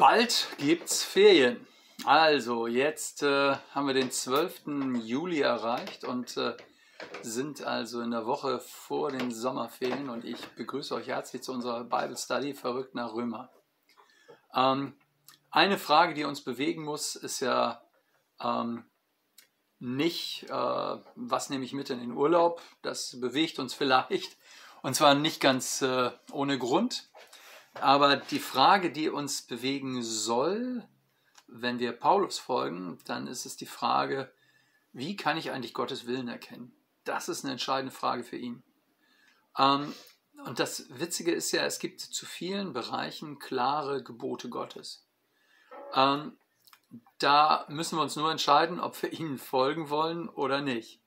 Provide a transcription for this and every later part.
Bald gibt's Ferien. Also, jetzt äh, haben wir den 12. Juli erreicht und äh, sind also in der Woche vor den Sommerferien und ich begrüße euch herzlich zu unserer Bible Study Verrückt nach Römer. Ähm, eine Frage, die uns bewegen muss, ist ja ähm, nicht, äh, was nehme ich mit in den Urlaub? Das bewegt uns vielleicht und zwar nicht ganz äh, ohne Grund. Aber die Frage, die uns bewegen soll, wenn wir Paulus folgen, dann ist es die Frage, wie kann ich eigentlich Gottes Willen erkennen? Das ist eine entscheidende Frage für ihn. Ähm, und das Witzige ist ja, es gibt zu vielen Bereichen klare Gebote Gottes. Ähm, da müssen wir uns nur entscheiden, ob wir ihnen folgen wollen oder nicht.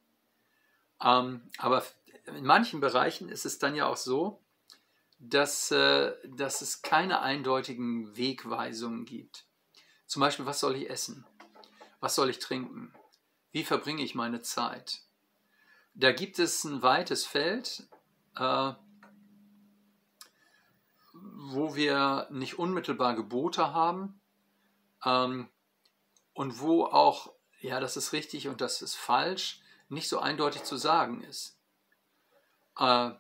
Ähm, aber in manchen Bereichen ist es dann ja auch so, dass, äh, dass es keine eindeutigen Wegweisungen gibt. Zum Beispiel, was soll ich essen? Was soll ich trinken? Wie verbringe ich meine Zeit? Da gibt es ein weites Feld, äh, wo wir nicht unmittelbar Gebote haben ähm, und wo auch, ja, das ist richtig und das ist falsch, nicht so eindeutig zu sagen ist. Äh,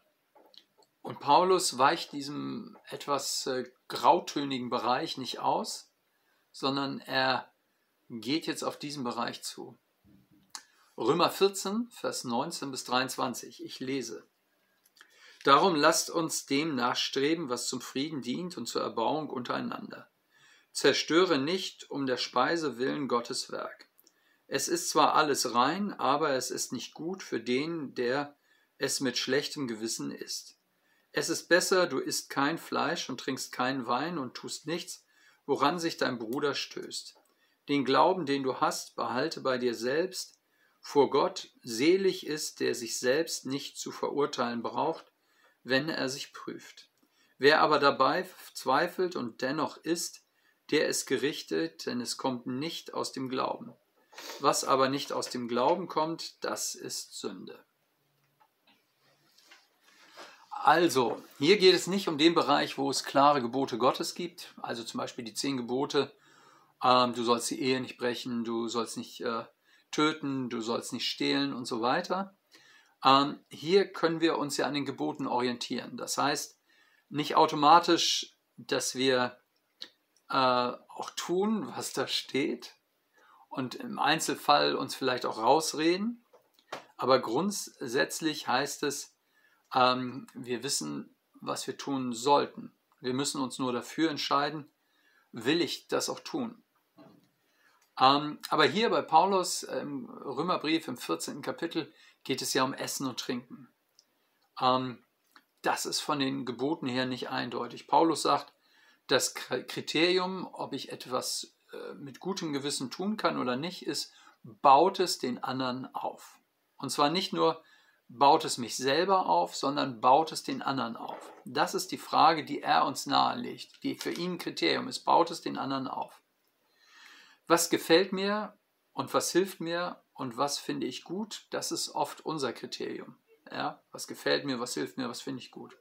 und Paulus weicht diesem etwas äh, grautönigen Bereich nicht aus, sondern er geht jetzt auf diesen Bereich zu. Römer 14, Vers 19 bis 23. Ich lese. Darum lasst uns dem nachstreben, was zum Frieden dient und zur Erbauung untereinander. Zerstöre nicht um der Speise willen Gottes Werk. Es ist zwar alles rein, aber es ist nicht gut für den, der es mit schlechtem Gewissen isst. Es ist besser, du isst kein Fleisch und trinkst keinen Wein und tust nichts, woran sich dein Bruder stößt. Den Glauben, den du hast, behalte bei dir selbst. Vor Gott selig ist, der sich selbst nicht zu verurteilen braucht, wenn er sich prüft. Wer aber dabei zweifelt und dennoch isst, der ist gerichtet, denn es kommt nicht aus dem Glauben. Was aber nicht aus dem Glauben kommt, das ist Sünde. Also, hier geht es nicht um den Bereich, wo es klare Gebote Gottes gibt, also zum Beispiel die zehn Gebote. Ähm, du sollst die Ehe nicht brechen, du sollst nicht äh, töten, du sollst nicht stehlen und so weiter. Ähm, hier können wir uns ja an den Geboten orientieren. Das heißt, nicht automatisch, dass wir äh, auch tun, was da steht und im Einzelfall uns vielleicht auch rausreden, aber grundsätzlich heißt es, ähm, wir wissen, was wir tun sollten. Wir müssen uns nur dafür entscheiden, will ich das auch tun. Ähm, aber hier bei Paulus im Römerbrief im 14. Kapitel geht es ja um Essen und Trinken. Ähm, das ist von den Geboten her nicht eindeutig. Paulus sagt, das Kriterium, ob ich etwas äh, mit gutem Gewissen tun kann oder nicht, ist, baut es den anderen auf. Und zwar nicht nur baut es mich selber auf, sondern baut es den anderen auf? Das ist die Frage, die er uns nahelegt, die für ihn Kriterium ist. Baut es den anderen auf? Was gefällt mir und was hilft mir und was finde ich gut? Das ist oft unser Kriterium. Ja? Was gefällt mir, was hilft mir, was finde ich gut?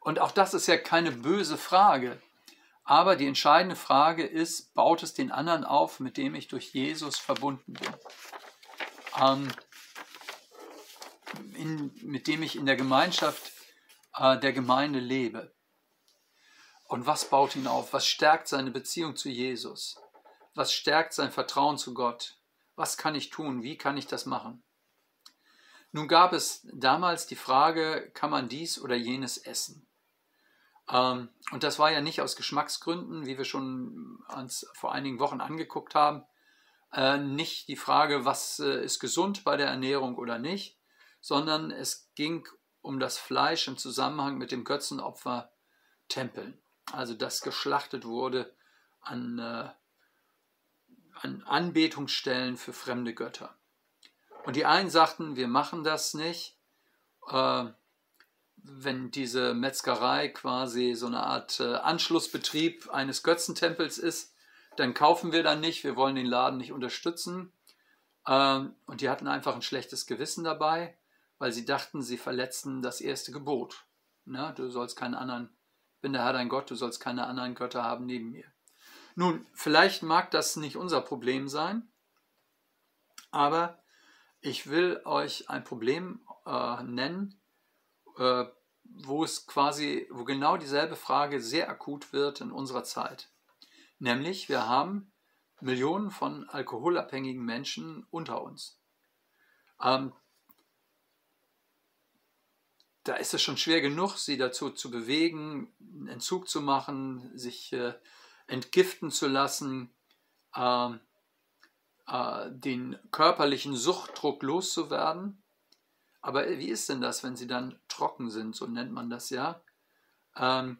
Und auch das ist ja keine böse Frage. Aber die entscheidende Frage ist, baut es den anderen auf, mit dem ich durch Jesus verbunden bin? Ähm, in, mit dem ich in der Gemeinschaft äh, der Gemeinde lebe. Und was baut ihn auf? Was stärkt seine Beziehung zu Jesus? Was stärkt sein Vertrauen zu Gott? Was kann ich tun? Wie kann ich das machen? Nun gab es damals die Frage, kann man dies oder jenes essen? Ähm, und das war ja nicht aus Geschmacksgründen, wie wir schon uns vor einigen Wochen angeguckt haben, äh, nicht die Frage, was äh, ist gesund bei der Ernährung oder nicht, sondern es ging um das Fleisch im Zusammenhang mit dem Götzenopfer Tempeln. Also das geschlachtet wurde an, äh, an Anbetungsstellen für fremde Götter. Und die einen sagten, wir machen das nicht, äh, wenn diese Metzgerei quasi so eine Art äh, Anschlussbetrieb eines Götzentempels ist, dann kaufen wir dann nicht, wir wollen den Laden nicht unterstützen. Ähm, und die hatten einfach ein schlechtes Gewissen dabei weil sie dachten, sie verletzten das erste Gebot. Na, du sollst keinen anderen, bin der Herr dein Gott, du sollst keine anderen Götter haben neben mir. Nun, vielleicht mag das nicht unser Problem sein, aber ich will euch ein Problem äh, nennen, äh, wo es quasi, wo genau dieselbe Frage sehr akut wird in unserer Zeit. Nämlich, wir haben Millionen von alkoholabhängigen Menschen unter uns. Ähm, da ist es schon schwer genug, sie dazu zu bewegen, einen Entzug zu machen, sich äh, entgiften zu lassen, äh, äh, den körperlichen Suchtdruck loszuwerden. Aber wie ist denn das, wenn sie dann trocken sind, so nennt man das ja? Ähm,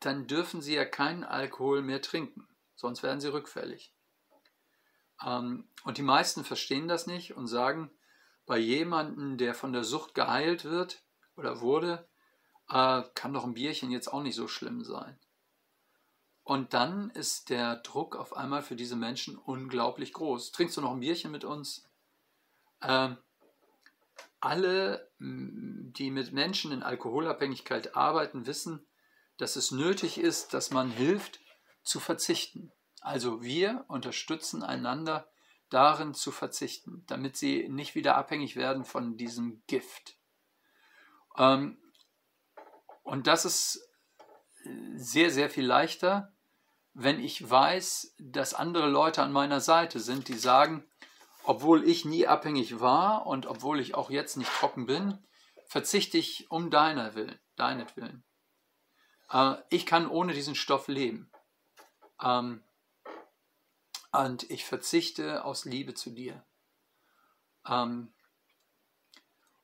dann dürfen sie ja keinen Alkohol mehr trinken, sonst werden sie rückfällig. Ähm, und die meisten verstehen das nicht und sagen, bei jemandem, der von der Sucht geheilt wird oder wurde, äh, kann doch ein Bierchen jetzt auch nicht so schlimm sein. Und dann ist der Druck auf einmal für diese Menschen unglaublich groß. Trinkst du noch ein Bierchen mit uns? Ähm, alle, die mit Menschen in Alkoholabhängigkeit arbeiten, wissen, dass es nötig ist, dass man hilft zu verzichten. Also wir unterstützen einander darin zu verzichten, damit sie nicht wieder abhängig werden von diesem Gift. Ähm, und das ist sehr, sehr viel leichter, wenn ich weiß, dass andere Leute an meiner Seite sind, die sagen, obwohl ich nie abhängig war und obwohl ich auch jetzt nicht trocken bin, verzichte ich um deiner Willen, deinetwillen. Äh, ich kann ohne diesen Stoff leben. Ähm, und ich verzichte aus Liebe zu dir. Ähm,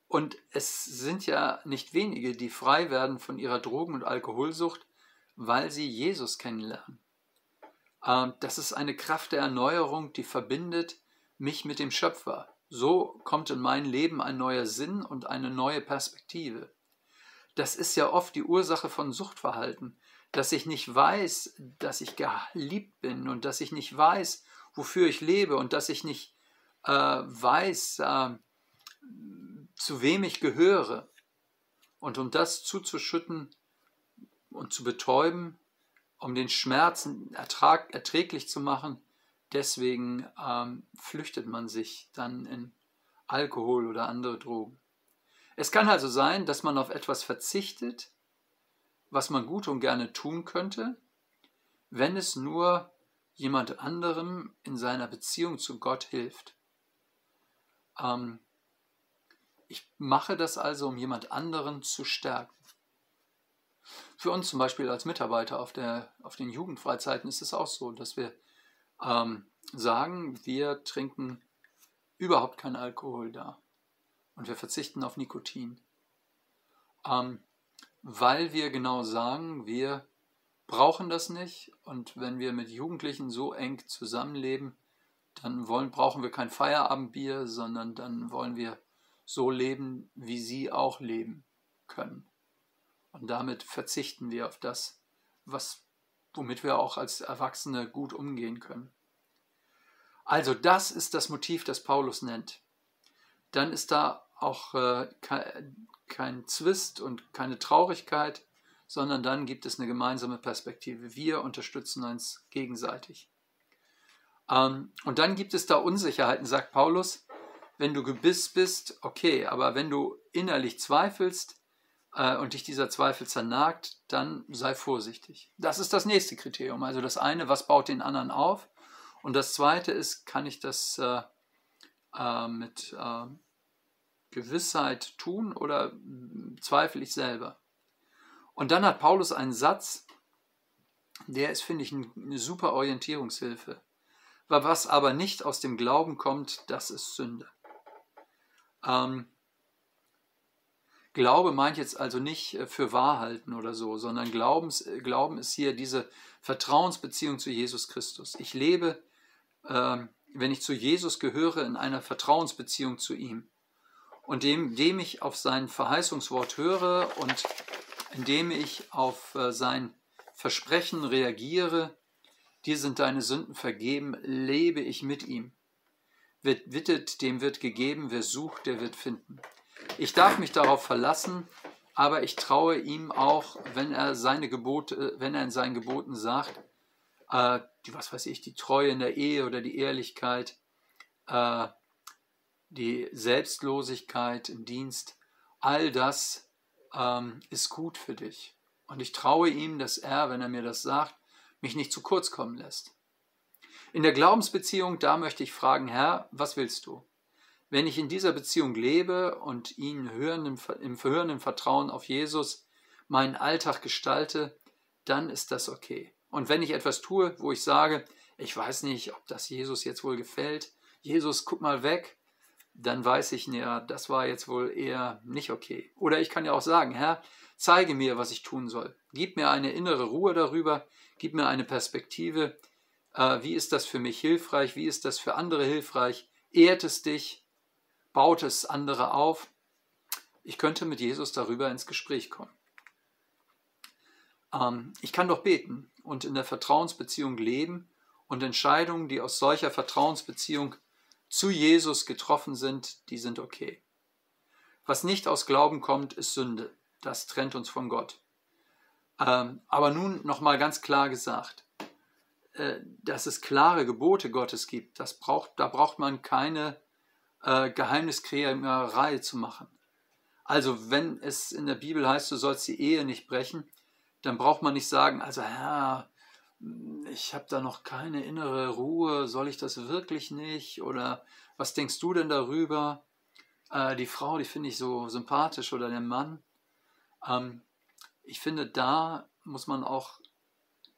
und es sind ja nicht wenige, die frei werden von ihrer Drogen- und Alkoholsucht, weil sie Jesus kennenlernen. Ähm, das ist eine Kraft der Erneuerung, die verbindet mich mit dem Schöpfer. So kommt in mein Leben ein neuer Sinn und eine neue Perspektive. Das ist ja oft die Ursache von Suchtverhalten, dass ich nicht weiß, dass ich geliebt bin und dass ich nicht weiß, wofür ich lebe und dass ich nicht äh, weiß, äh, zu wem ich gehöre. Und um das zuzuschütten und zu betäuben, um den Schmerzen ertrag, erträglich zu machen. Deswegen ähm, flüchtet man sich dann in Alkohol oder andere Drogen. Es kann also sein, dass man auf etwas verzichtet, was man gut und gerne tun könnte, wenn es nur jemand anderem in seiner Beziehung zu Gott hilft. Ähm, ich mache das also, um jemand anderen zu stärken. Für uns zum Beispiel als Mitarbeiter auf, der, auf den Jugendfreizeiten ist es auch so, dass wir ähm, sagen, wir trinken überhaupt keinen Alkohol da und wir verzichten auf Nikotin. Ähm, weil wir genau sagen, wir brauchen das nicht und wenn wir mit Jugendlichen so eng zusammenleben, dann wollen, brauchen wir kein Feierabendbier, sondern dann wollen wir so leben, wie sie auch leben können. Und damit verzichten wir auf das, was, womit wir auch als Erwachsene gut umgehen können. Also das ist das Motiv, das Paulus nennt. Dann ist da auch äh, kein, kein Zwist und keine Traurigkeit, sondern dann gibt es eine gemeinsame Perspektive. Wir unterstützen uns gegenseitig. Ähm, und dann gibt es da Unsicherheiten, sagt Paulus. Wenn du gebiss bist, okay, aber wenn du innerlich zweifelst, äh, und dich dieser Zweifel zernagt, dann sei vorsichtig. Das ist das nächste Kriterium. Also das eine, was baut den anderen auf? Und das zweite ist, kann ich das äh, äh, mit äh, Gewissheit tun oder zweifle ich selber? Und dann hat Paulus einen Satz, der ist, finde ich, eine super Orientierungshilfe. Was aber nicht aus dem Glauben kommt, das ist Sünde. Ähm, Glaube meint jetzt also nicht äh, für wahr halten oder so, sondern Glaubens, äh, Glauben ist hier diese Vertrauensbeziehung zu Jesus Christus. Ich lebe, äh, wenn ich zu Jesus gehöre, in einer Vertrauensbeziehung zu ihm. Und indem ich auf sein Verheißungswort höre und indem ich auf äh, sein Versprechen reagiere, dir sind deine Sünden vergeben, lebe ich mit ihm. Wird wittet, dem wird gegeben, wer sucht, der wird finden. Ich darf mich darauf verlassen, aber ich traue ihm auch, wenn er seine Gebote, wenn er in seinen Geboten sagt, äh, die, was weiß ich, die Treue in der Ehe oder die Ehrlichkeit, äh, die Selbstlosigkeit im Dienst, all das ähm, ist gut für dich. Und ich traue ihm, dass er, wenn er mir das sagt, mich nicht zu kurz kommen lässt. In der Glaubensbeziehung, da möchte ich fragen, Herr, was willst du? Wenn ich in dieser Beziehung lebe und ihn hörenden, im verhörenden Vertrauen auf Jesus meinen Alltag gestalte, dann ist das okay. Und wenn ich etwas tue, wo ich sage, ich weiß nicht, ob das Jesus jetzt wohl gefällt, Jesus, guck mal weg, dann weiß ich, ja, das war jetzt wohl eher nicht okay. Oder ich kann ja auch sagen, Herr, zeige mir, was ich tun soll. Gib mir eine innere Ruhe darüber, gib mir eine Perspektive. Äh, wie ist das für mich hilfreich? Wie ist das für andere hilfreich? Ehrt es dich? Baut es andere auf? Ich könnte mit Jesus darüber ins Gespräch kommen. Ähm, ich kann doch beten und in der Vertrauensbeziehung leben und Entscheidungen, die aus solcher Vertrauensbeziehung zu Jesus getroffen sind, die sind okay. Was nicht aus Glauben kommt, ist Sünde. Das trennt uns von Gott. Ähm, aber nun nochmal ganz klar gesagt, äh, dass es klare Gebote Gottes gibt, das braucht, da braucht man keine äh, Geheimniskrämerei zu machen. Also wenn es in der Bibel heißt, du sollst die Ehe nicht brechen, dann braucht man nicht sagen, also Herr, ich habe da noch keine innere Ruhe, soll ich das wirklich nicht? Oder was denkst du denn darüber? Äh, die Frau, die finde ich so sympathisch oder der Mann. Ähm, ich finde, da muss man auch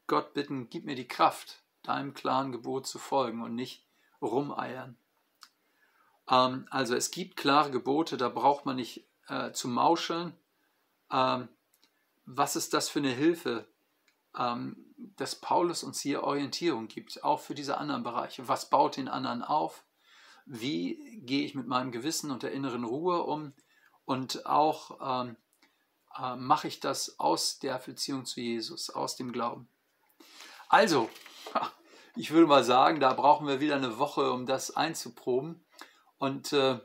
Gott bitten, gib mir die Kraft, deinem klaren Gebot zu folgen und nicht rumeiern. Ähm, also es gibt klare Gebote, da braucht man nicht äh, zu mauscheln. Ähm, was ist das für eine Hilfe, ähm, dass Paulus uns hier Orientierung gibt, auch für diese anderen Bereiche. Was baut den anderen auf? Wie gehe ich mit meinem Gewissen und der inneren Ruhe um? Und auch ähm, äh, mache ich das aus der Beziehung zu Jesus, aus dem Glauben. Also, ich würde mal sagen, da brauchen wir wieder eine Woche, um das einzuproben. Und äh,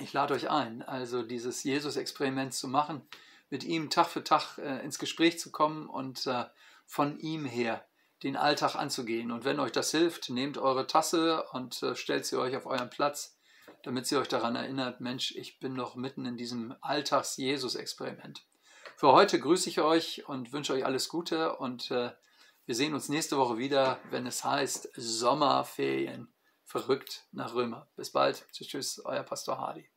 ich lade euch ein, also dieses Jesus-Experiment zu machen, mit ihm Tag für Tag äh, ins Gespräch zu kommen und äh, von ihm her den Alltag anzugehen. Und wenn euch das hilft, nehmt eure Tasse und äh, stellt sie euch auf euren Platz, damit sie euch daran erinnert, Mensch, ich bin noch mitten in diesem Alltags-Jesus-Experiment. Für heute grüße ich euch und wünsche euch alles Gute und äh, wir sehen uns nächste Woche wieder, wenn es heißt Sommerferien. Verrückt nach Römer. Bis bald. Tschüss, tschüss, euer Pastor Hardy.